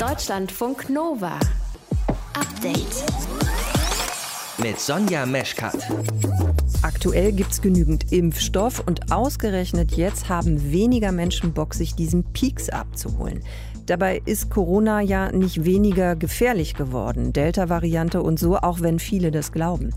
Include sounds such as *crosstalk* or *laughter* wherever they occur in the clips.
Deutschlandfunk Nova. Update. Mit Sonja Meschkat. Aktuell gibt es genügend Impfstoff und ausgerechnet jetzt haben weniger Menschen Bock, sich diesen Peaks abzuholen. Dabei ist Corona ja nicht weniger gefährlich geworden, Delta-Variante und so, auch wenn viele das glauben.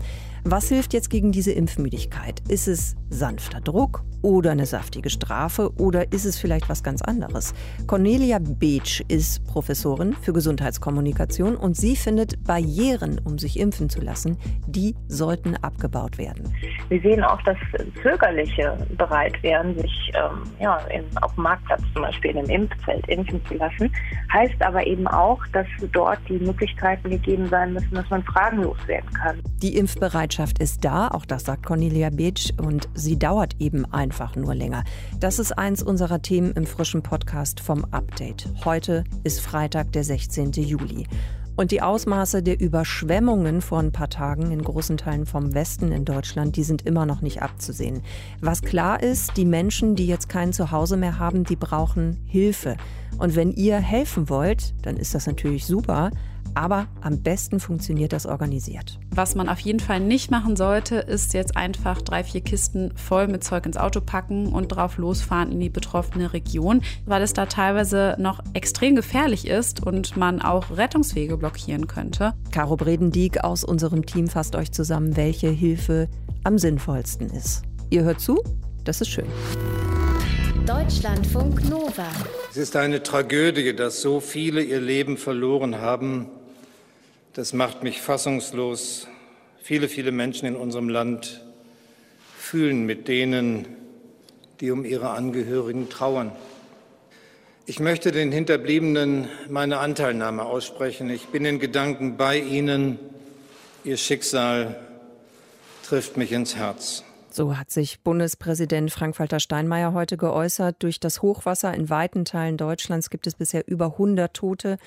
Was hilft jetzt gegen diese Impfmüdigkeit? Ist es sanfter Druck oder eine saftige Strafe oder ist es vielleicht was ganz anderes? Cornelia Beetsch ist Professorin für Gesundheitskommunikation und sie findet Barrieren, um sich impfen zu lassen, die sollten abgebaut werden. Wir sehen auch, dass Zögerliche bereit wären, sich ähm, ja, in, auf dem Marktplatz zum Beispiel in einem Impfzelt impfen zu lassen. Heißt aber eben auch, dass dort die Möglichkeiten gegeben sein müssen, dass man fragenlos werden kann. Die Impfbereitschaft Bereitschaft ist da, auch das sagt Cornelia Beetsch, und sie dauert eben einfach nur länger. Das ist eins unserer Themen im frischen Podcast vom Update. Heute ist Freitag, der 16. Juli. Und die Ausmaße der Überschwemmungen vor ein paar Tagen in großen Teilen vom Westen in Deutschland, die sind immer noch nicht abzusehen. Was klar ist, die Menschen, die jetzt kein Zuhause mehr haben, die brauchen Hilfe. Und wenn ihr helfen wollt, dann ist das natürlich super. Aber am besten funktioniert das organisiert. Was man auf jeden Fall nicht machen sollte, ist jetzt einfach drei, vier Kisten voll mit Zeug ins Auto packen und drauf losfahren in die betroffene Region, weil es da teilweise noch extrem gefährlich ist und man auch Rettungswege blockieren könnte. Caro Bredendieck aus unserem Team fasst euch zusammen, welche Hilfe am sinnvollsten ist. Ihr hört zu? Das ist schön. Deutschlandfunk Nova. Es ist eine Tragödie, dass so viele ihr Leben verloren haben das macht mich fassungslos. Viele, viele Menschen in unserem Land fühlen mit denen, die um ihre Angehörigen trauern. Ich möchte den Hinterbliebenen meine Anteilnahme aussprechen. Ich bin in Gedanken bei Ihnen. Ihr Schicksal trifft mich ins Herz. So hat sich Bundespräsident Frank-Walter Steinmeier heute geäußert. Durch das Hochwasser in weiten Teilen Deutschlands gibt es bisher über 100 Tote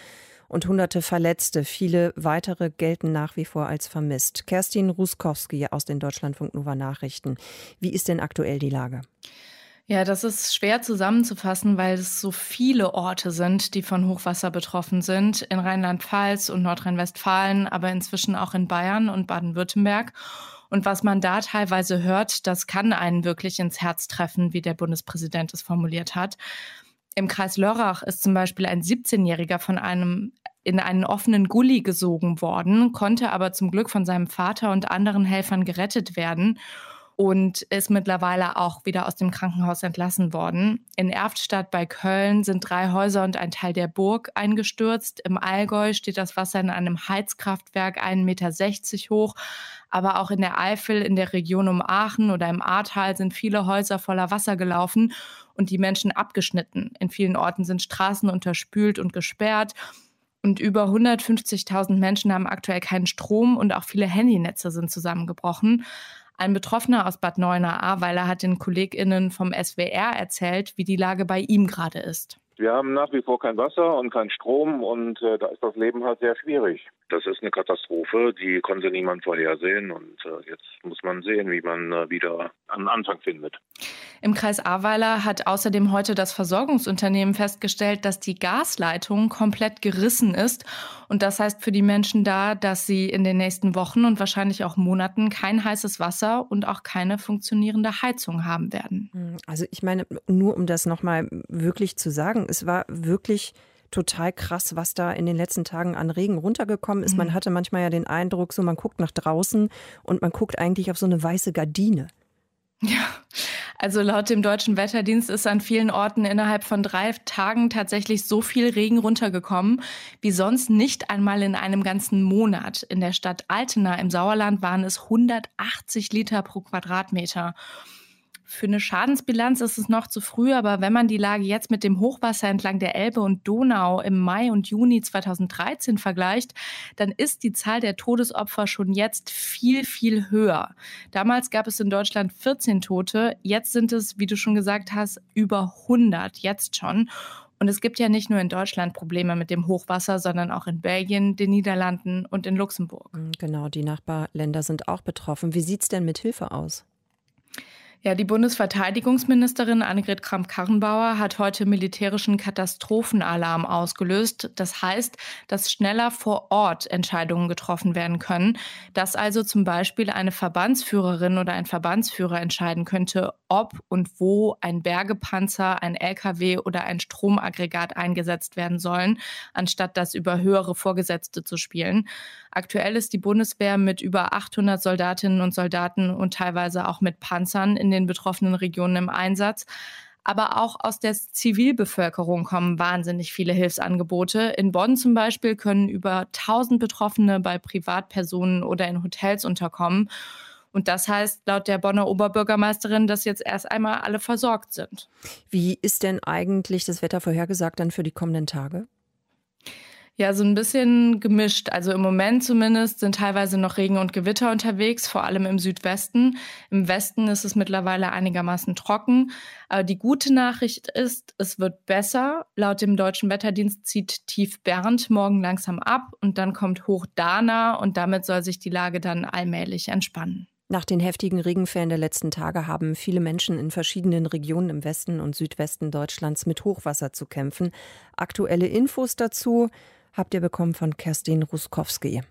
und hunderte Verletzte. Viele weitere gelten nach wie vor als vermisst. Kerstin Ruskowski aus den Deutschlandfunk Nova Nachrichten. Wie ist denn aktuell die Lage? Ja, das ist schwer zusammenzufassen, weil es so viele Orte sind, die von Hochwasser betroffen sind. In Rheinland-Pfalz und Nordrhein-Westfalen, aber inzwischen auch in Bayern und Baden-Württemberg. Und was man da teilweise hört, das kann einen wirklich ins Herz treffen, wie der Bundespräsident es formuliert hat. Im Kreis Lörrach ist zum Beispiel ein 17-Jähriger von einem in einen offenen Gully gesogen worden, konnte aber zum Glück von seinem Vater und anderen Helfern gerettet werden und ist mittlerweile auch wieder aus dem Krankenhaus entlassen worden. In Erftstadt bei Köln sind drei Häuser und ein Teil der Burg eingestürzt. Im Allgäu steht das Wasser in einem Heizkraftwerk 1,60 Meter hoch. Aber auch in der Eifel, in der Region um Aachen oder im Ahrtal sind viele Häuser voller Wasser gelaufen und die Menschen abgeschnitten. In vielen Orten sind Straßen unterspült und gesperrt. Und über 150.000 Menschen haben aktuell keinen Strom und auch viele Handynetze sind zusammengebrochen. Ein Betroffener aus Bad Neuenahr-Ahrweiler hat den KollegInnen vom SWR erzählt, wie die Lage bei ihm gerade ist. Wir haben nach wie vor kein Wasser und keinen Strom und äh, da ist das Leben halt sehr schwierig. Das ist eine Katastrophe, die konnte niemand vorhersehen und äh, jetzt muss man sehen, wie man äh, wieder einen Anfang findet. Im Kreis Ahrweiler hat außerdem heute das Versorgungsunternehmen festgestellt, dass die Gasleitung komplett gerissen ist. Und das heißt für die Menschen da, dass sie in den nächsten Wochen und wahrscheinlich auch Monaten kein heißes Wasser und auch keine funktionierende Heizung haben werden. Hm, also ich meine, nur um das nochmal wirklich zu sagen, es war wirklich total krass, was da in den letzten Tagen an Regen runtergekommen ist. Mhm. Man hatte manchmal ja den Eindruck, so man guckt nach draußen und man guckt eigentlich auf so eine weiße Gardine. Ja, also laut dem deutschen Wetterdienst ist an vielen Orten innerhalb von drei Tagen tatsächlich so viel Regen runtergekommen wie sonst nicht einmal in einem ganzen Monat. In der Stadt Altena im Sauerland waren es 180 Liter pro Quadratmeter. Für eine Schadensbilanz ist es noch zu früh, aber wenn man die Lage jetzt mit dem Hochwasser entlang der Elbe und Donau im Mai und Juni 2013 vergleicht, dann ist die Zahl der Todesopfer schon jetzt viel, viel höher. Damals gab es in Deutschland 14 Tote, jetzt sind es, wie du schon gesagt hast, über 100, jetzt schon. Und es gibt ja nicht nur in Deutschland Probleme mit dem Hochwasser, sondern auch in Belgien, den Niederlanden und in Luxemburg. Genau, die Nachbarländer sind auch betroffen. Wie sieht es denn mit Hilfe aus? Ja, die Bundesverteidigungsministerin Annegret Kramp-Karrenbauer hat heute militärischen Katastrophenalarm ausgelöst. Das heißt, dass schneller vor Ort Entscheidungen getroffen werden können, dass also zum Beispiel eine Verbandsführerin oder ein Verbandsführer entscheiden könnte, ob und wo ein Bergepanzer, ein LKW oder ein Stromaggregat eingesetzt werden sollen, anstatt das über höhere Vorgesetzte zu spielen. Aktuell ist die Bundeswehr mit über 800 Soldatinnen und Soldaten und teilweise auch mit Panzern in den betroffenen Regionen im Einsatz. Aber auch aus der Zivilbevölkerung kommen wahnsinnig viele Hilfsangebote. In Bonn zum Beispiel können über 1000 Betroffene bei Privatpersonen oder in Hotels unterkommen. Und das heißt laut der Bonner Oberbürgermeisterin, dass jetzt erst einmal alle versorgt sind. Wie ist denn eigentlich das Wetter vorhergesagt dann für die kommenden Tage? Ja, so ein bisschen gemischt. Also im Moment zumindest sind teilweise noch Regen und Gewitter unterwegs, vor allem im Südwesten. Im Westen ist es mittlerweile einigermaßen trocken. Aber die gute Nachricht ist, es wird besser. Laut dem deutschen Wetterdienst zieht Tief Bernd morgen langsam ab und dann kommt Hoch Dana und damit soll sich die Lage dann allmählich entspannen. Nach den heftigen Regenfällen der letzten Tage haben viele Menschen in verschiedenen Regionen im Westen und Südwesten Deutschlands mit Hochwasser zu kämpfen. Aktuelle Infos dazu habt ihr bekommen von Kerstin Ruskowski.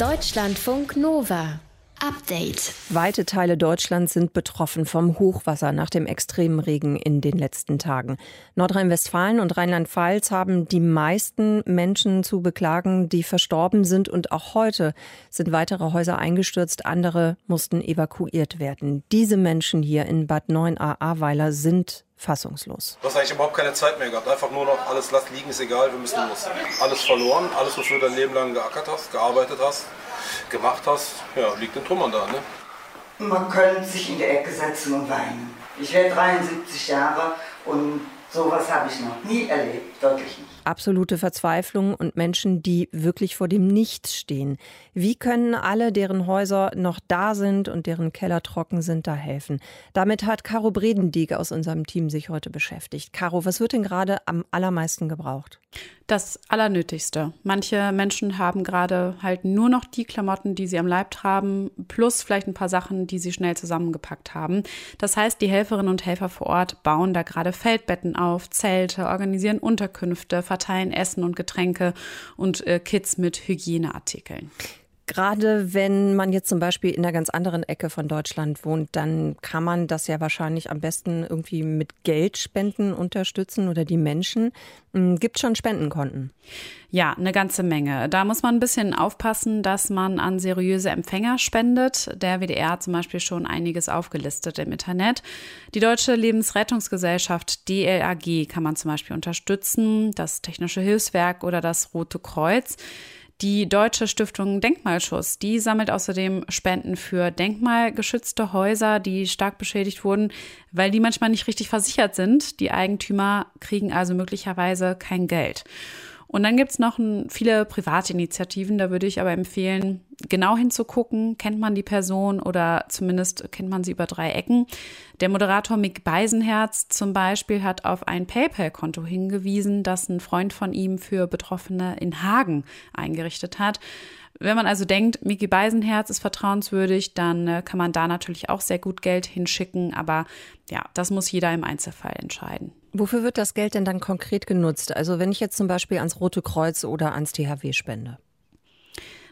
Deutschlandfunk Nova. Update. Weite Teile Deutschlands sind betroffen vom Hochwasser nach dem extremen Regen in den letzten Tagen. Nordrhein-Westfalen und Rheinland-Pfalz haben die meisten Menschen zu beklagen, die verstorben sind. Und auch heute sind weitere Häuser eingestürzt. Andere mussten evakuiert werden. Diese Menschen hier in Bad 9a Ahrweiler sind fassungslos. Du hast eigentlich überhaupt keine Zeit mehr gehabt. Einfach nur noch alles lass liegen, ist egal, wir müssen los. Alles verloren, alles, wofür du dein Leben lang geackert hast, gearbeitet hast, gemacht hast, ja, liegt in Trümmern da. Ne? Man könnte sich in die Ecke setzen und weinen. Ich werde 73 Jahre und sowas habe ich noch nie erlebt, wirklich nicht absolute Verzweiflung und Menschen, die wirklich vor dem Nichts stehen. Wie können alle, deren Häuser noch da sind und deren Keller trocken sind, da helfen? Damit hat Caro Bredendieck aus unserem Team sich heute beschäftigt. Caro, was wird denn gerade am allermeisten gebraucht? Das Allernötigste. Manche Menschen haben gerade halt nur noch die Klamotten, die sie am Leib tragen, plus vielleicht ein paar Sachen, die sie schnell zusammengepackt haben. Das heißt, die Helferinnen und Helfer vor Ort bauen da gerade Feldbetten auf, Zelte, organisieren Unterkünfte, verteilen Essen und Getränke und äh, Kits mit Hygieneartikeln. Gerade wenn man jetzt zum Beispiel in einer ganz anderen Ecke von Deutschland wohnt, dann kann man das ja wahrscheinlich am besten irgendwie mit Geldspenden unterstützen oder die Menschen. Hm, gibt schon Spendenkonten? Ja, eine ganze Menge. Da muss man ein bisschen aufpassen, dass man an seriöse Empfänger spendet. Der WDR hat zum Beispiel schon einiges aufgelistet im Internet. Die Deutsche Lebensrettungsgesellschaft DLAG kann man zum Beispiel unterstützen, das Technische Hilfswerk oder das Rote Kreuz. Die Deutsche Stiftung Denkmalschutz, die sammelt außerdem Spenden für denkmalgeschützte Häuser, die stark beschädigt wurden, weil die manchmal nicht richtig versichert sind. Die Eigentümer kriegen also möglicherweise kein Geld. Und dann gibt's noch viele private Initiativen, da würde ich aber empfehlen, genau hinzugucken, kennt man die Person oder zumindest kennt man sie über drei Ecken. Der Moderator Mick Beisenherz zum Beispiel hat auf ein PayPal-Konto hingewiesen, das ein Freund von ihm für Betroffene in Hagen eingerichtet hat. Wenn man also denkt, Miki Beisenherz ist vertrauenswürdig, dann äh, kann man da natürlich auch sehr gut Geld hinschicken. Aber ja, das muss jeder im Einzelfall entscheiden. Wofür wird das Geld denn dann konkret genutzt? Also wenn ich jetzt zum Beispiel ans Rote Kreuz oder ans THW spende?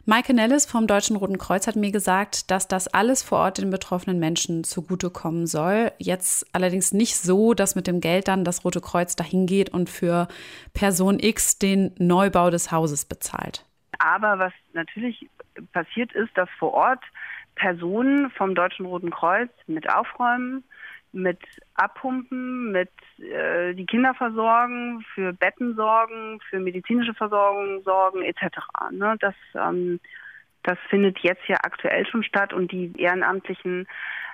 Maike Nellis vom Deutschen Roten Kreuz hat mir gesagt, dass das alles vor Ort den betroffenen Menschen zugutekommen soll. Jetzt allerdings nicht so, dass mit dem Geld dann das Rote Kreuz dahin geht und für Person X den Neubau des Hauses bezahlt. Aber was natürlich passiert ist, dass vor Ort Personen vom Deutschen Roten Kreuz mit aufräumen, mit abpumpen, mit äh, die Kinder versorgen, für Betten sorgen, für medizinische Versorgung sorgen etc. Ne? Das, ähm, das findet jetzt ja aktuell schon statt und die ehrenamtlichen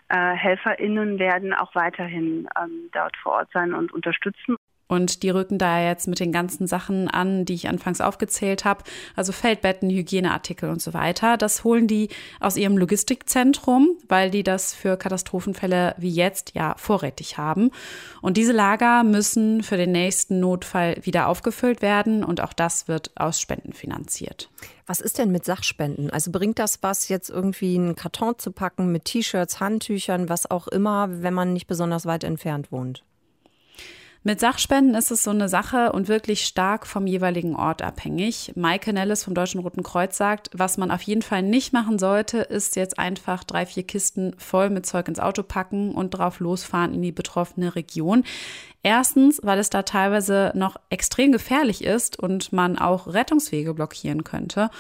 äh, HelferInnen werden auch weiterhin ähm, dort vor Ort sein und unterstützen. Und die rücken da jetzt mit den ganzen Sachen an, die ich anfangs aufgezählt habe, also Feldbetten, Hygieneartikel und so weiter. Das holen die aus ihrem Logistikzentrum, weil die das für Katastrophenfälle wie jetzt ja vorrätig haben. Und diese Lager müssen für den nächsten Notfall wieder aufgefüllt werden und auch das wird aus Spenden finanziert. Was ist denn mit Sachspenden? Also bringt das was, jetzt irgendwie einen Karton zu packen mit T-Shirts, Handtüchern, was auch immer, wenn man nicht besonders weit entfernt wohnt? Mit Sachspenden ist es so eine Sache und wirklich stark vom jeweiligen Ort abhängig. Maike Nellis vom Deutschen Roten Kreuz sagt, was man auf jeden Fall nicht machen sollte, ist jetzt einfach drei, vier Kisten voll mit Zeug ins Auto packen und drauf losfahren in die betroffene Region. Erstens, weil es da teilweise noch extrem gefährlich ist und man auch Rettungswege blockieren könnte.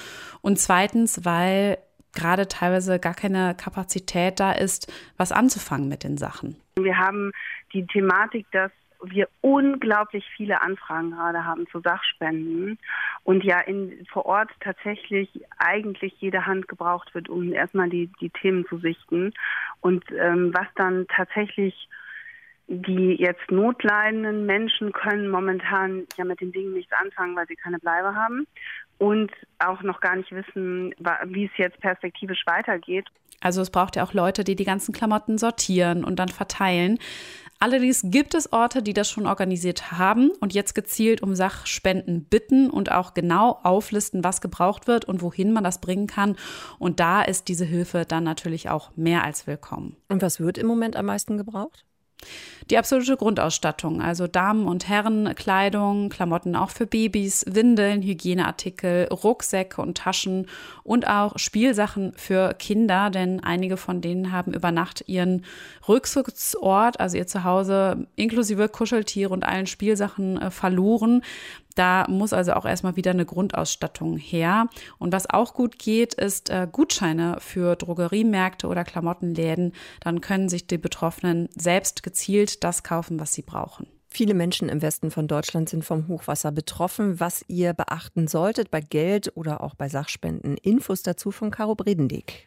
Und zweitens, weil gerade teilweise gar keine Kapazität da ist, was anzufangen mit den Sachen. Wir haben die Thematik, dass wir unglaublich viele Anfragen gerade haben zu Sachspenden und ja in, vor Ort tatsächlich eigentlich jede Hand gebraucht wird, um erstmal die, die Themen zu sichten. Und ähm, was dann tatsächlich die jetzt notleidenden Menschen können momentan ja mit den Dingen nichts anfangen, weil sie keine Bleibe haben und auch noch gar nicht wissen, wie es jetzt perspektivisch weitergeht. Also es braucht ja auch Leute, die die ganzen Klamotten sortieren und dann verteilen. Allerdings gibt es Orte, die das schon organisiert haben und jetzt gezielt um Sachspenden bitten und auch genau auflisten, was gebraucht wird und wohin man das bringen kann. Und da ist diese Hilfe dann natürlich auch mehr als willkommen. Und was wird im Moment am meisten gebraucht? Die absolute Grundausstattung, also Damen- und Herrenkleidung, Klamotten auch für Babys, Windeln, Hygieneartikel, Rucksäcke und Taschen und auch Spielsachen für Kinder, denn einige von denen haben über Nacht ihren Rückzugsort, also ihr Zuhause inklusive Kuscheltiere und allen Spielsachen äh, verloren. Da muss also auch erstmal wieder eine Grundausstattung her. Und was auch gut geht, ist äh, Gutscheine für Drogeriemärkte oder Klamottenläden. Dann können sich die Betroffenen selbst gezielt das kaufen, was sie brauchen. Viele Menschen im Westen von Deutschland sind vom Hochwasser betroffen. Was ihr beachten solltet bei Geld oder auch bei Sachspenden. Infos dazu von Caro Bredendieck.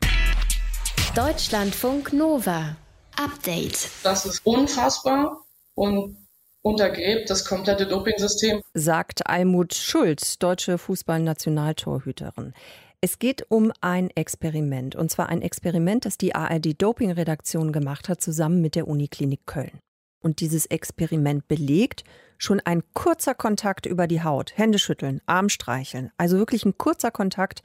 Deutschlandfunk Nova. Update. Das ist unfassbar und untergräbt das komplette Dopingsystem. Sagt Almut Schulz, deutsche Fußballnationaltorhüterin. Es geht um ein Experiment, und zwar ein Experiment, das die ARD-Doping-Redaktion gemacht hat, zusammen mit der Uniklinik Köln. Und dieses Experiment belegt, schon ein kurzer Kontakt über die Haut, Hände schütteln, Arm streicheln, also wirklich ein kurzer Kontakt,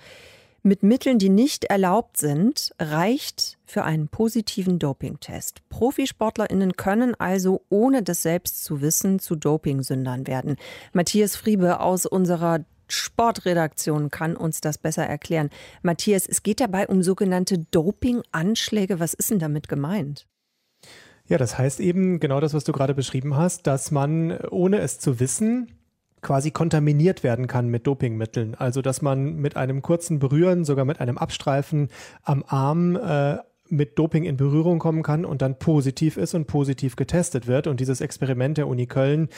mit Mitteln, die nicht erlaubt sind, reicht für einen positiven Dopingtest. Profisportlerinnen können also, ohne das selbst zu wissen, zu Dopingsündern werden. Matthias Friebe aus unserer Sportredaktion kann uns das besser erklären. Matthias, es geht dabei um sogenannte Dopinganschläge. Was ist denn damit gemeint? Ja, das heißt eben genau das, was du gerade beschrieben hast, dass man, ohne es zu wissen, quasi kontaminiert werden kann mit Dopingmitteln. Also dass man mit einem kurzen Berühren, sogar mit einem Abstreifen am Arm äh, mit Doping in Berührung kommen kann und dann positiv ist und positiv getestet wird. Und dieses Experiment der Uni Köln,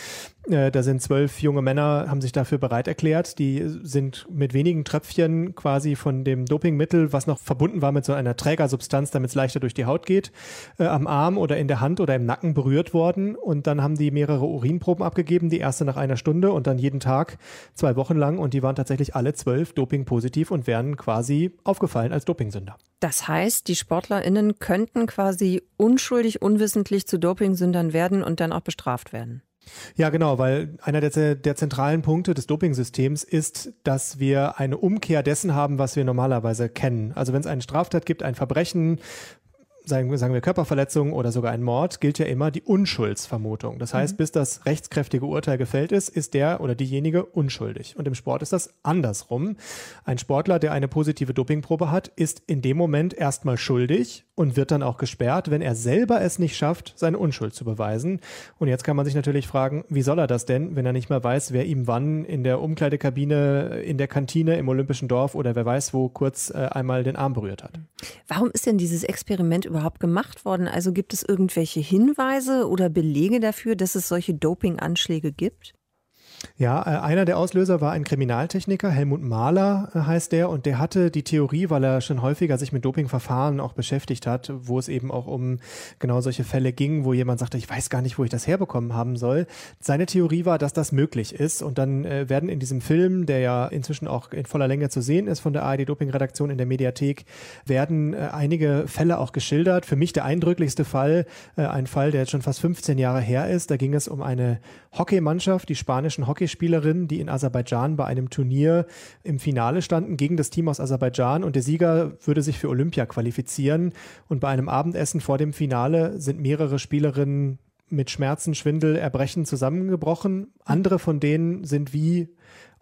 äh, da sind zwölf junge Männer, haben sich dafür bereit erklärt. Die sind mit wenigen Tröpfchen quasi von dem Dopingmittel, was noch verbunden war mit so einer Trägersubstanz, damit es leichter durch die Haut geht, äh, am Arm oder in der Hand oder im Nacken berührt worden. Und dann haben die mehrere Urinproben abgegeben, die erste nach einer Stunde und dann jeden Tag zwei Wochen lang. Und die waren tatsächlich alle zwölf dopingpositiv und wären quasi aufgefallen als Dopingsünder. Das heißt, die SportlerInnen könnten quasi unschuldig, unwissentlich zu Dopingsündern werden und dann auch bestraft werden. Ja, genau, weil einer der, der zentralen Punkte des Dopingsystems ist, dass wir eine Umkehr dessen haben, was wir normalerweise kennen. Also wenn es eine Straftat gibt, ein Verbrechen, sagen, sagen wir Körperverletzung oder sogar ein Mord, gilt ja immer die Unschuldsvermutung. Das heißt, mhm. bis das rechtskräftige Urteil gefällt ist, ist der oder diejenige unschuldig. Und im Sport ist das andersrum. Ein Sportler, der eine positive Dopingprobe hat, ist in dem Moment erstmal schuldig und wird dann auch gesperrt, wenn er selber es nicht schafft, seine Unschuld zu beweisen. Und jetzt kann man sich natürlich fragen, wie soll er das denn, wenn er nicht mehr weiß, wer ihm wann in der Umkleidekabine, in der Kantine, im Olympischen Dorf oder wer weiß wo kurz äh, einmal den Arm berührt hat. Warum ist denn dieses Experiment überhaupt gemacht worden? Also gibt es irgendwelche Hinweise oder Belege dafür, dass es solche Dopinganschläge gibt? Ja, äh, einer der Auslöser war ein Kriminaltechniker, Helmut Mahler äh, heißt der, und der hatte die Theorie, weil er schon häufiger sich mit Dopingverfahren auch beschäftigt hat, wo es eben auch um genau solche Fälle ging, wo jemand sagte, ich weiß gar nicht, wo ich das herbekommen haben soll. Seine Theorie war, dass das möglich ist. Und dann äh, werden in diesem Film, der ja inzwischen auch in voller Länge zu sehen ist von der ARD-Doping-Redaktion in der Mediathek, werden einige Fälle auch geschildert. Für mich der eindrücklichste Fall, ein Fall, der jetzt schon fast 15 Jahre her ist. Da ging es um eine Hockeymannschaft, die spanischen Hockeyspielerinnen, die in Aserbaidschan bei einem Turnier im Finale standen gegen das Team aus Aserbaidschan und der Sieger würde sich für Olympia qualifizieren. Und bei einem Abendessen vor dem Finale sind mehrere Spielerinnen mit Schmerzen, Schwindel, Erbrechen zusammengebrochen. Andere von denen sind wie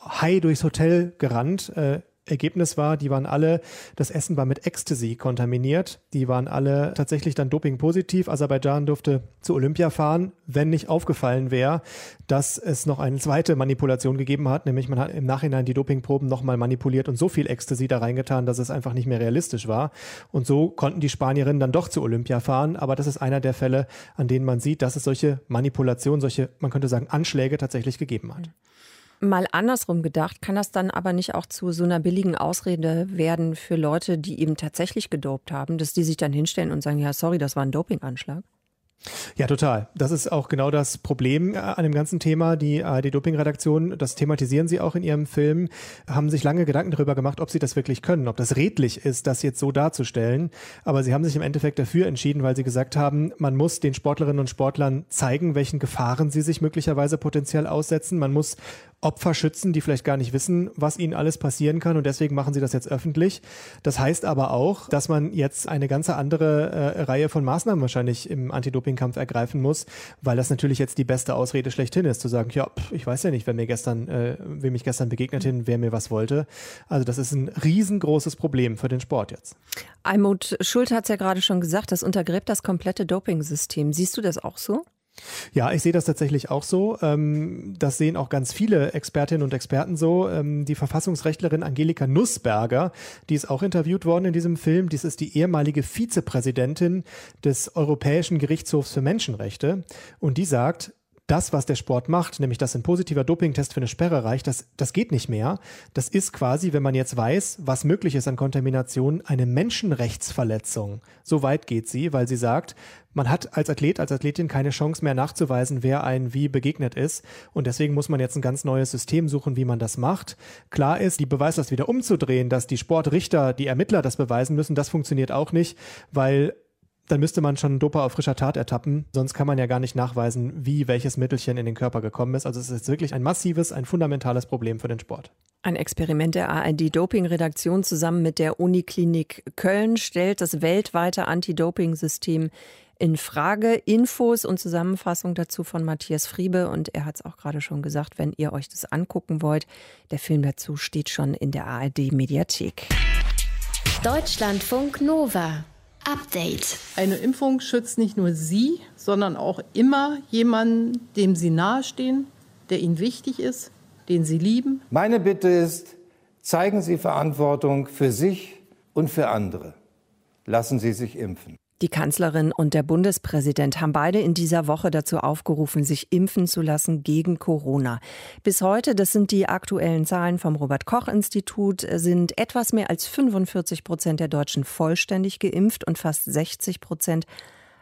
Hai durchs Hotel gerannt. Äh, Ergebnis war, die waren alle, das Essen war mit Ecstasy kontaminiert. Die waren alle tatsächlich dann dopingpositiv. Aserbaidschan durfte zu Olympia fahren, wenn nicht aufgefallen wäre, dass es noch eine zweite Manipulation gegeben hat, nämlich man hat im Nachhinein die Dopingproben nochmal manipuliert und so viel Ecstasy da reingetan, dass es einfach nicht mehr realistisch war. Und so konnten die Spanierinnen dann doch zu Olympia fahren. Aber das ist einer der Fälle, an denen man sieht, dass es solche Manipulationen, solche, man könnte sagen, Anschläge tatsächlich gegeben hat. Mal andersrum gedacht, kann das dann aber nicht auch zu so einer billigen Ausrede werden für Leute, die eben tatsächlich gedopt haben, dass die sich dann hinstellen und sagen, ja, sorry, das war ein Dopinganschlag? Ja, total. Das ist auch genau das Problem äh, an dem ganzen Thema. Die ARD-Doping-Redaktion, das thematisieren sie auch in ihrem Film, haben sich lange Gedanken darüber gemacht, ob sie das wirklich können, ob das redlich ist, das jetzt so darzustellen. Aber sie haben sich im Endeffekt dafür entschieden, weil sie gesagt haben, man muss den Sportlerinnen und Sportlern zeigen, welchen Gefahren sie sich möglicherweise potenziell aussetzen. Man muss Opfer schützen, die vielleicht gar nicht wissen, was ihnen alles passieren kann und deswegen machen sie das jetzt öffentlich. Das heißt aber auch, dass man jetzt eine ganze andere äh, Reihe von Maßnahmen wahrscheinlich im Anti-Doping-Kampf ergreifen muss, weil das natürlich jetzt die beste Ausrede schlechthin ist, zu sagen, ja, pff, ich weiß ja nicht, wer mir gestern, äh, wem ich gestern begegnet bin, wer mir was wollte. Also das ist ein riesengroßes Problem für den Sport jetzt. Almut Schult hat es ja gerade schon gesagt, das untergräbt das komplette Doping-System. Siehst du das auch so? Ja, ich sehe das tatsächlich auch so. Ähm, das sehen auch ganz viele Expertinnen und Experten so. Ähm, die Verfassungsrechtlerin Angelika Nussberger, die ist auch interviewt worden in diesem Film. Dies ist die ehemalige Vizepräsidentin des Europäischen Gerichtshofs für Menschenrechte. Und die sagt, das, was der Sport macht, nämlich dass ein positiver Dopingtest für eine Sperre reicht, das, das geht nicht mehr. Das ist quasi, wenn man jetzt weiß, was möglich ist an Kontamination, eine Menschenrechtsverletzung. So weit geht sie, weil sie sagt, man hat als Athlet, als Athletin keine Chance mehr nachzuweisen, wer ein wie begegnet ist. Und deswegen muss man jetzt ein ganz neues System suchen, wie man das macht. Klar ist, die Beweislast wieder umzudrehen, dass die Sportrichter, die Ermittler das beweisen müssen, das funktioniert auch nicht, weil dann müsste man schon Dopa auf frischer Tat ertappen. Sonst kann man ja gar nicht nachweisen, wie welches Mittelchen in den Körper gekommen ist. Also es ist wirklich ein massives, ein fundamentales Problem für den Sport. Ein Experiment der ARD-Doping-Redaktion zusammen mit der Uniklinik Köln stellt das weltweite Anti-Doping-System in Frage. Infos und Zusammenfassung dazu von Matthias Friebe und er hat es auch gerade schon gesagt, wenn ihr euch das angucken wollt, der Film dazu steht schon in der ARD-Mediathek. Deutschlandfunk Nova. Update. Eine Impfung schützt nicht nur Sie, sondern auch immer jemanden, dem Sie nahestehen, der Ihnen wichtig ist, den Sie lieben. Meine Bitte ist, zeigen Sie Verantwortung für sich und für andere. Lassen Sie sich impfen. Die Kanzlerin und der Bundespräsident haben beide in dieser Woche dazu aufgerufen, sich impfen zu lassen gegen Corona. Bis heute, das sind die aktuellen Zahlen vom Robert Koch Institut, sind etwas mehr als 45 Prozent der Deutschen vollständig geimpft und fast 60 Prozent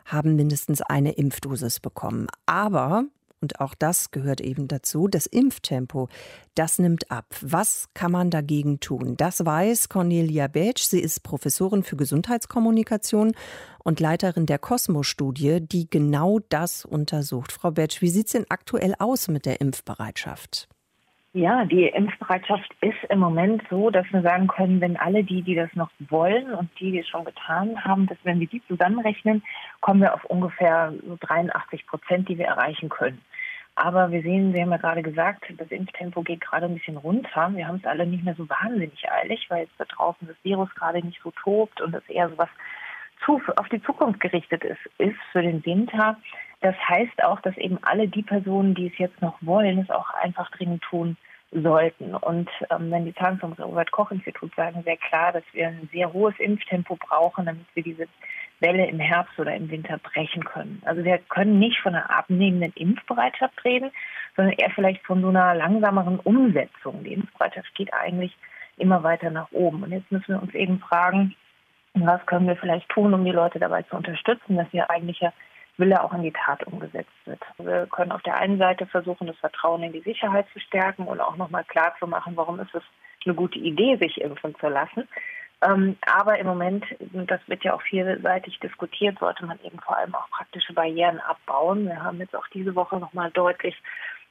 haben mindestens eine Impfdosis bekommen. Aber und auch das gehört eben dazu, das Impftempo, das nimmt ab. Was kann man dagegen tun? Das weiß Cornelia Betsch. Sie ist Professorin für Gesundheitskommunikation und Leiterin der Cosmo-Studie, die genau das untersucht. Frau Betsch, wie sieht es denn aktuell aus mit der Impfbereitschaft? Ja, die Impfbereitschaft ist im Moment so, dass wir sagen können, wenn alle die, die das noch wollen und die, die es schon getan haben, dass wenn wir die zusammenrechnen, kommen wir auf ungefähr so 83 Prozent, die wir erreichen können. Aber wir sehen, Sie haben ja gerade gesagt, das Impftempo geht gerade ein bisschen runter. Wir haben es alle nicht mehr so wahnsinnig eilig, weil jetzt da draußen das Virus gerade nicht so tobt und es eher so was auf die Zukunft gerichtet ist, ist für den Winter. Das heißt auch, dass eben alle die Personen, die es jetzt noch wollen, es auch einfach dringend tun sollten. Und ähm, wenn die Zahlen vom Robert-Koch-Institut sagen sehr klar, dass wir ein sehr hohes Impftempo brauchen, damit wir diese Welle im Herbst oder im Winter brechen können. Also wir können nicht von einer abnehmenden Impfbereitschaft reden, sondern eher vielleicht von so einer langsameren Umsetzung. Die Impfbereitschaft geht eigentlich immer weiter nach oben. Und jetzt müssen wir uns eben fragen, was können wir vielleicht tun, um die Leute dabei zu unterstützen, dass ihr eigentlicher Wille auch in die Tat umgesetzt wird. Wir können auf der einen Seite versuchen, das Vertrauen in die Sicherheit zu stärken und auch nochmal klar zu machen, warum ist es eine gute Idee, sich impfen zu lassen. Ähm, aber im Moment, das wird ja auch vielseitig diskutiert, sollte man eben vor allem auch praktische Barrieren abbauen. Wir haben jetzt auch diese Woche nochmal deutlich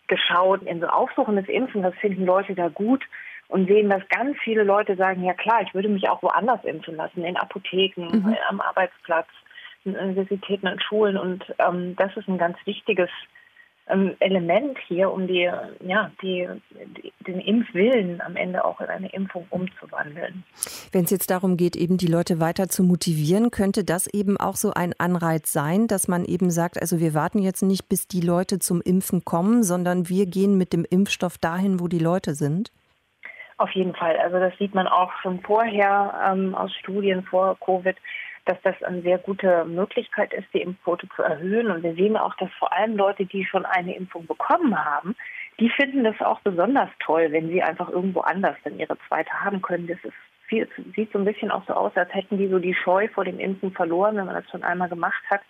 geschaut in so aufsuchendes Impfen, was finden Leute da gut und sehen, dass ganz viele Leute sagen, ja klar, ich würde mich auch woanders impfen lassen, in Apotheken, mhm. am Arbeitsplatz, in Universitäten, in Schulen. Und ähm, das ist ein ganz wichtiges ähm, Element hier, um die, ja, die, die, den Impfwillen am Ende auch in eine Impfung umzuwandeln. Wenn es jetzt darum geht, eben die Leute weiter zu motivieren, könnte das eben auch so ein Anreiz sein, dass man eben sagt, also wir warten jetzt nicht, bis die Leute zum Impfen kommen, sondern wir gehen mit dem Impfstoff dahin, wo die Leute sind? Auf jeden Fall. Also das sieht man auch schon vorher ähm, aus Studien vor Covid dass das eine sehr gute Möglichkeit ist, die Impfquote zu erhöhen. Und wir sehen auch, dass vor allem Leute, die schon eine Impfung bekommen haben, die finden das auch besonders toll, wenn sie einfach irgendwo anders dann ihre zweite haben können. Das ist viel, sieht so ein bisschen auch so aus, als hätten die so die Scheu vor dem Impfen verloren, wenn man das schon einmal gemacht hat.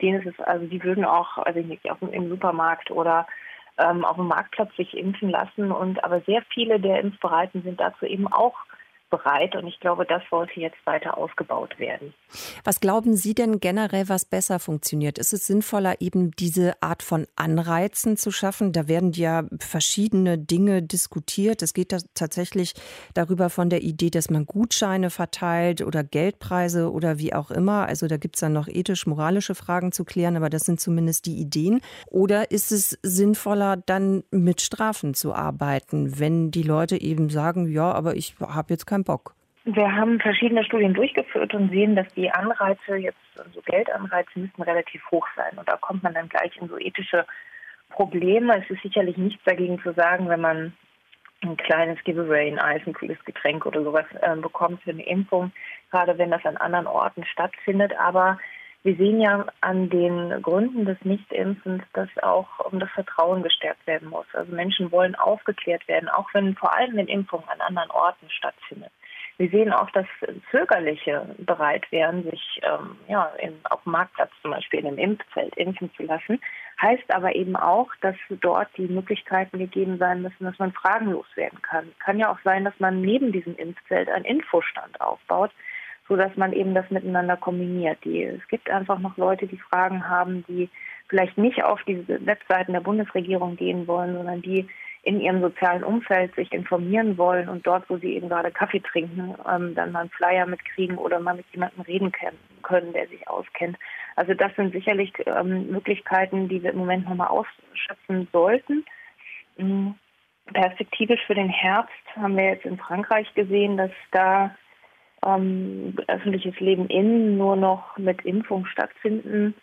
Denen ist es, also die würden auch, also nicht, auf dem, im Supermarkt oder ähm, auf dem Marktplatz sich impfen lassen. Und aber sehr viele der Impfbereiten sind dazu eben auch bereit. Und ich glaube, das sollte jetzt weiter ausgebaut werden. Was glauben Sie denn generell, was besser funktioniert? Ist es sinnvoller, eben diese Art von Anreizen zu schaffen? Da werden ja verschiedene Dinge diskutiert. Es geht da tatsächlich darüber von der Idee, dass man Gutscheine verteilt oder Geldpreise oder wie auch immer. Also da gibt es dann noch ethisch-moralische Fragen zu klären, aber das sind zumindest die Ideen. Oder ist es sinnvoller, dann mit Strafen zu arbeiten, wenn die Leute eben sagen, ja, aber ich habe jetzt kein keinen Bock. Wir haben verschiedene Studien durchgeführt und sehen, dass die Anreize jetzt, also Geldanreize müssten relativ hoch sein. Und da kommt man dann gleich in so ethische Probleme. Es ist sicherlich nichts dagegen zu sagen, wenn man ein kleines Giveaway, ein Eis, ein kühles Getränk oder sowas äh, bekommt für eine Impfung, gerade wenn das an anderen Orten stattfindet. Aber wir sehen ja an den Gründen des Nichtimpfens, dass auch um das Vertrauen gestärkt werden muss. Also Menschen wollen aufgeklärt werden, auch wenn vor allem wenn Impfungen an anderen Orten stattfinden. Wir sehen auch, dass Zögerliche bereit wären, sich ähm, ja, in, auf dem Marktplatz zum Beispiel in einem Impfzelt impfen zu lassen. Heißt aber eben auch, dass dort die Möglichkeiten gegeben sein müssen, dass man fragenlos werden kann. Kann ja auch sein, dass man neben diesem Impfzelt einen Infostand aufbaut, so dass man eben das miteinander kombiniert. Die, es gibt einfach noch Leute, die Fragen haben, die vielleicht nicht auf diese Webseiten der Bundesregierung gehen wollen, sondern die in ihrem sozialen Umfeld sich informieren wollen und dort, wo sie eben gerade Kaffee trinken, ähm, dann mal einen Flyer mitkriegen oder mal mit jemandem reden können, der sich auskennt. Also das sind sicherlich ähm, Möglichkeiten, die wir im Moment nochmal ausschöpfen sollten. Mhm. Perspektivisch für den Herbst haben wir jetzt in Frankreich gesehen, dass da ähm, öffentliches Leben innen nur noch mit Impfung stattfinden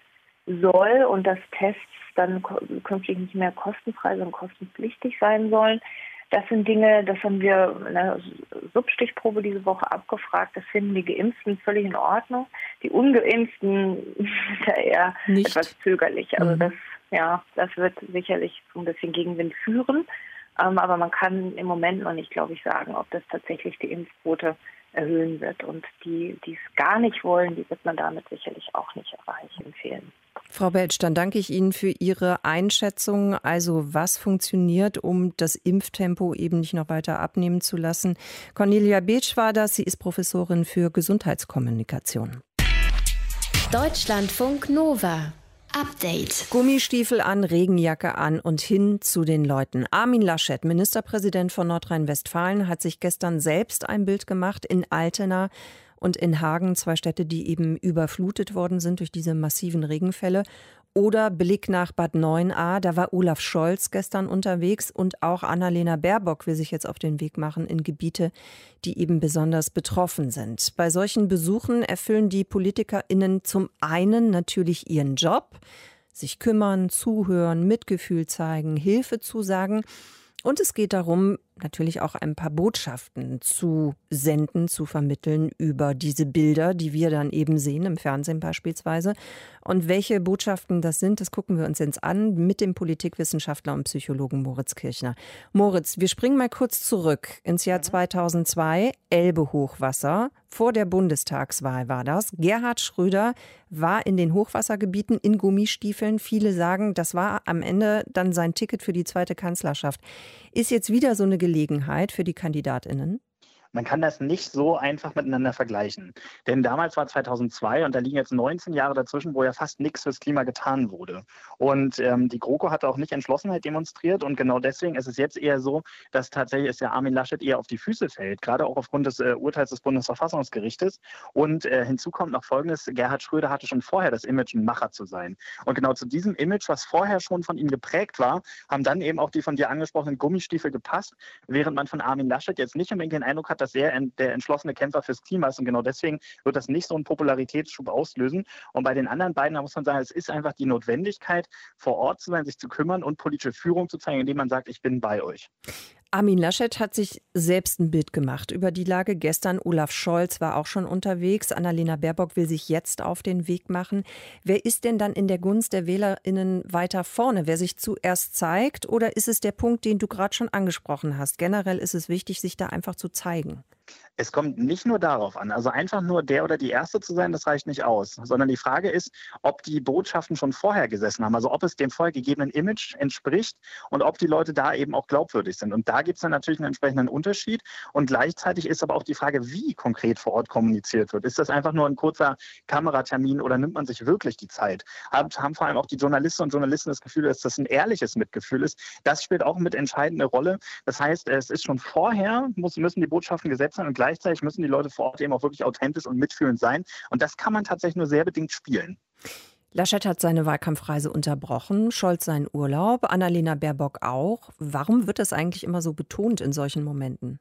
soll und dass Tests dann künftig nicht mehr kostenfrei, sondern kostenpflichtig sein sollen. Das sind Dinge, das haben wir in einer Substichprobe diese Woche abgefragt. Das finden die Geimpften völlig in Ordnung. Die Ungeimpften sind *laughs* ja eher Nicht. etwas zögerlich. Also mhm. das, ja, das wird sicherlich so ein bisschen Gegenwind führen. Ähm, aber man kann im Moment noch nicht, glaube ich, sagen, ob das tatsächlich die Impfquote erhöhen wird. Und die, die es gar nicht wollen, die wird man damit sicherlich auch nicht erreichen, empfehlen. Frau Belsch, dann danke ich Ihnen für Ihre Einschätzung. Also was funktioniert, um das Impftempo eben nicht noch weiter abnehmen zu lassen? Cornelia Beetsch war das. Sie ist Professorin für Gesundheitskommunikation. Deutschlandfunk Nova. Update. Gummistiefel an, Regenjacke an und hin zu den Leuten. Armin Laschet, Ministerpräsident von Nordrhein-Westfalen, hat sich gestern selbst ein Bild gemacht in Altena und in Hagen, zwei Städte, die eben überflutet worden sind durch diese massiven Regenfälle. Oder Blick nach Bad 9a, da war Olaf Scholz gestern unterwegs und auch Annalena Baerbock will sich jetzt auf den Weg machen in Gebiete, die eben besonders betroffen sind. Bei solchen Besuchen erfüllen die PolitikerInnen zum einen natürlich ihren Job, sich kümmern, zuhören, Mitgefühl zeigen, Hilfe zusagen. Und es geht darum, natürlich auch ein paar Botschaften zu senden, zu vermitteln über diese Bilder, die wir dann eben sehen, im Fernsehen beispielsweise. Und welche Botschaften das sind, das gucken wir uns jetzt an mit dem Politikwissenschaftler und Psychologen Moritz Kirchner. Moritz, wir springen mal kurz zurück ins Jahr 2002, Elbe-Hochwasser. Vor der Bundestagswahl war das. Gerhard Schröder war in den Hochwassergebieten in Gummistiefeln. Viele sagen, das war am Ende dann sein Ticket für die zweite Kanzlerschaft. Ist jetzt wieder so eine Gelegenheit für die Kandidatinnen? Man kann das nicht so einfach miteinander vergleichen. Denn damals war 2002 und da liegen jetzt 19 Jahre dazwischen, wo ja fast nichts fürs Klima getan wurde. Und ähm, die GroKo hat auch nicht Entschlossenheit demonstriert und genau deswegen ist es jetzt eher so, dass tatsächlich es ja Armin Laschet eher auf die Füße fällt, gerade auch aufgrund des äh, Urteils des Bundesverfassungsgerichtes. Und äh, hinzu kommt noch Folgendes, Gerhard Schröder hatte schon vorher das Image, ein Macher zu sein. Und genau zu diesem Image, was vorher schon von ihm geprägt war, haben dann eben auch die von dir angesprochenen Gummistiefel gepasst, während man von Armin Laschet jetzt nicht unbedingt den Eindruck hat, dass er der entschlossene Kämpfer fürs Klima ist. Und genau deswegen wird das nicht so einen Popularitätsschub auslösen. Und bei den anderen beiden, da muss man sagen, es ist einfach die Notwendigkeit, vor Ort zu sein, sich zu kümmern und politische Führung zu zeigen, indem man sagt, ich bin bei euch. Armin Laschet hat sich selbst ein Bild gemacht über die Lage. Gestern Olaf Scholz war auch schon unterwegs. Annalena Baerbock will sich jetzt auf den Weg machen. Wer ist denn dann in der Gunst der WählerInnen weiter vorne? Wer sich zuerst zeigt? Oder ist es der Punkt, den du gerade schon angesprochen hast? Generell ist es wichtig, sich da einfach zu zeigen. Es kommt nicht nur darauf an, also einfach nur der oder die Erste zu sein, das reicht nicht aus, sondern die Frage ist, ob die Botschaften schon vorher gesessen haben, also ob es dem vorher gegebenen Image entspricht und ob die Leute da eben auch glaubwürdig sind. Und da gibt es dann natürlich einen entsprechenden Unterschied. Und gleichzeitig ist aber auch die Frage, wie konkret vor Ort kommuniziert wird. Ist das einfach nur ein kurzer Kameratermin oder nimmt man sich wirklich die Zeit? Haben, vor allem auch die Journalisten und Journalisten das Gefühl, dass das ein ehrliches Mitgefühl ist? Das spielt auch mit entscheidende Rolle. Das heißt, es ist schon vorher, muss, müssen die Botschaften gesetzt sein und gleichzeitig müssen die Leute vor Ort eben auch wirklich authentisch und mitfühlend sein. Und das kann man tatsächlich nur sehr bedingt spielen. Laschet hat seine Wahlkampfreise unterbrochen, Scholz seinen Urlaub, Annalena Baerbock auch. Warum wird das eigentlich immer so betont in solchen Momenten?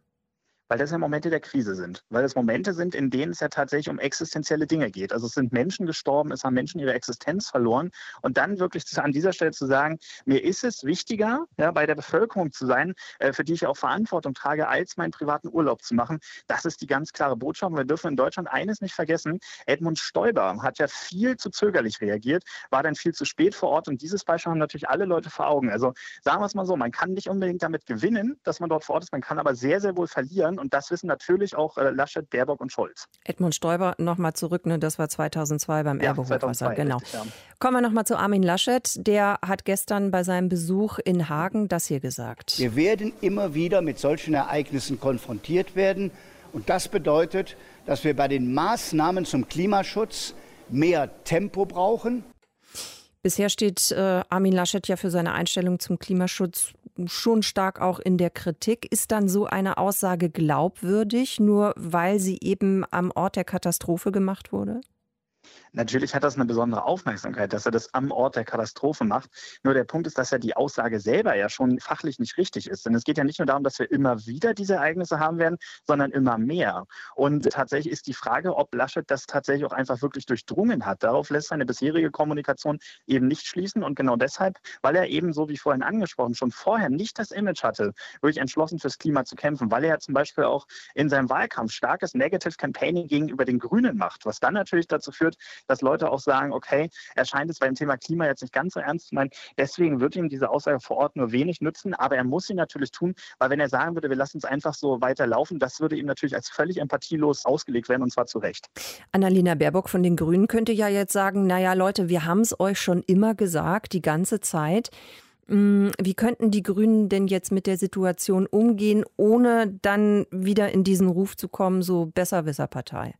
Weil das ja Momente der Krise sind. Weil es Momente sind, in denen es ja tatsächlich um existenzielle Dinge geht. Also es sind Menschen gestorben, es haben Menschen ihre Existenz verloren. Und dann wirklich an dieser Stelle zu sagen, mir ist es wichtiger, ja, bei der Bevölkerung zu sein, äh, für die ich auch Verantwortung trage, als meinen privaten Urlaub zu machen. Das ist die ganz klare Botschaft. Und wir dürfen in Deutschland eines nicht vergessen. Edmund Stoiber hat ja viel zu zögerlich reagiert, war dann viel zu spät vor Ort. Und dieses Beispiel haben natürlich alle Leute vor Augen. Also sagen wir es mal so, man kann nicht unbedingt damit gewinnen, dass man dort vor Ort ist. Man kann aber sehr, sehr wohl verlieren. Und das wissen natürlich auch äh, Laschet, Baerbock und Scholz. Edmund Stoiber, nochmal zurück, ne, das war 2002 beim ja, Erbe-Hochwasser. Genau. Richtig, ja. Kommen wir nochmal zu Armin Laschet. Der hat gestern bei seinem Besuch in Hagen das hier gesagt. Wir werden immer wieder mit solchen Ereignissen konfrontiert werden. Und das bedeutet, dass wir bei den Maßnahmen zum Klimaschutz mehr Tempo brauchen. Bisher steht äh, Armin Laschet ja für seine Einstellung zum Klimaschutz schon stark auch in der Kritik. Ist dann so eine Aussage glaubwürdig, nur weil sie eben am Ort der Katastrophe gemacht wurde? Natürlich hat das eine besondere Aufmerksamkeit, dass er das am Ort der Katastrophe macht. Nur der Punkt ist, dass ja die Aussage selber ja schon fachlich nicht richtig ist. Denn es geht ja nicht nur darum, dass wir immer wieder diese Ereignisse haben werden, sondern immer mehr. Und tatsächlich ist die Frage, ob Laschet das tatsächlich auch einfach wirklich durchdrungen hat. Darauf lässt seine bisherige Kommunikation eben nicht schließen. Und genau deshalb, weil er eben, so wie vorhin angesprochen, schon vorher nicht das Image hatte, wirklich entschlossen fürs Klima zu kämpfen, weil er ja zum Beispiel auch in seinem Wahlkampf starkes Negative Campaigning gegenüber den Grünen macht, was dann natürlich dazu führt, dass Leute auch sagen, okay, er scheint es beim Thema Klima jetzt nicht ganz so ernst zu meinen. Deswegen wird ihm diese Aussage vor Ort nur wenig nützen, aber er muss sie natürlich tun, weil wenn er sagen würde, wir lassen es einfach so weiterlaufen, das würde ihm natürlich als völlig empathielos ausgelegt werden und zwar zu Recht. Annalena Baerbock von den Grünen könnte ja jetzt sagen, naja Leute, wir haben es euch schon immer gesagt, die ganze Zeit. Hm, wie könnten die Grünen denn jetzt mit der Situation umgehen, ohne dann wieder in diesen Ruf zu kommen, so Besserwisserpartei?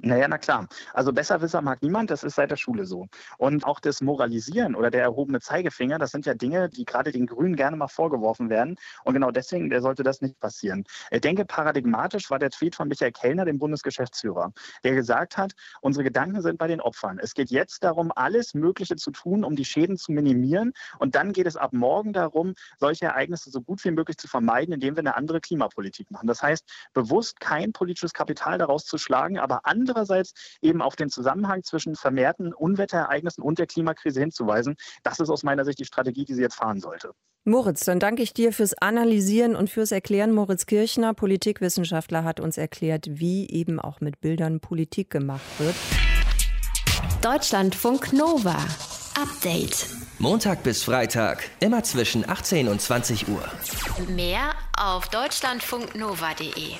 Naja, na klar. Also Besserwisser mag niemand, das ist seit der Schule so. Und auch das Moralisieren oder der erhobene Zeigefinger, das sind ja Dinge, die gerade den Grünen gerne mal vorgeworfen werden. Und genau deswegen sollte das nicht passieren. Ich denke, paradigmatisch war der Tweet von Michael Kellner, dem Bundesgeschäftsführer, der gesagt hat, unsere Gedanken sind bei den Opfern. Es geht jetzt darum, alles Mögliche zu tun, um die Schäden zu minimieren. Und dann geht es ab morgen darum, solche Ereignisse so gut wie möglich zu vermeiden, indem wir eine andere Klimapolitik machen. Das heißt, bewusst kein politisches Kapital daraus zu schlagen, aber andere andererseits eben auf den Zusammenhang zwischen vermehrten Unwetterereignissen und der Klimakrise hinzuweisen. Das ist aus meiner Sicht die Strategie, die sie jetzt fahren sollte. Moritz, dann danke ich dir fürs Analysieren und fürs Erklären. Moritz Kirchner, Politikwissenschaftler, hat uns erklärt, wie eben auch mit Bildern Politik gemacht wird. Deutschlandfunk Nova. Update. Montag bis Freitag, immer zwischen 18 und 20 Uhr. Mehr auf deutschlandfunknova.de.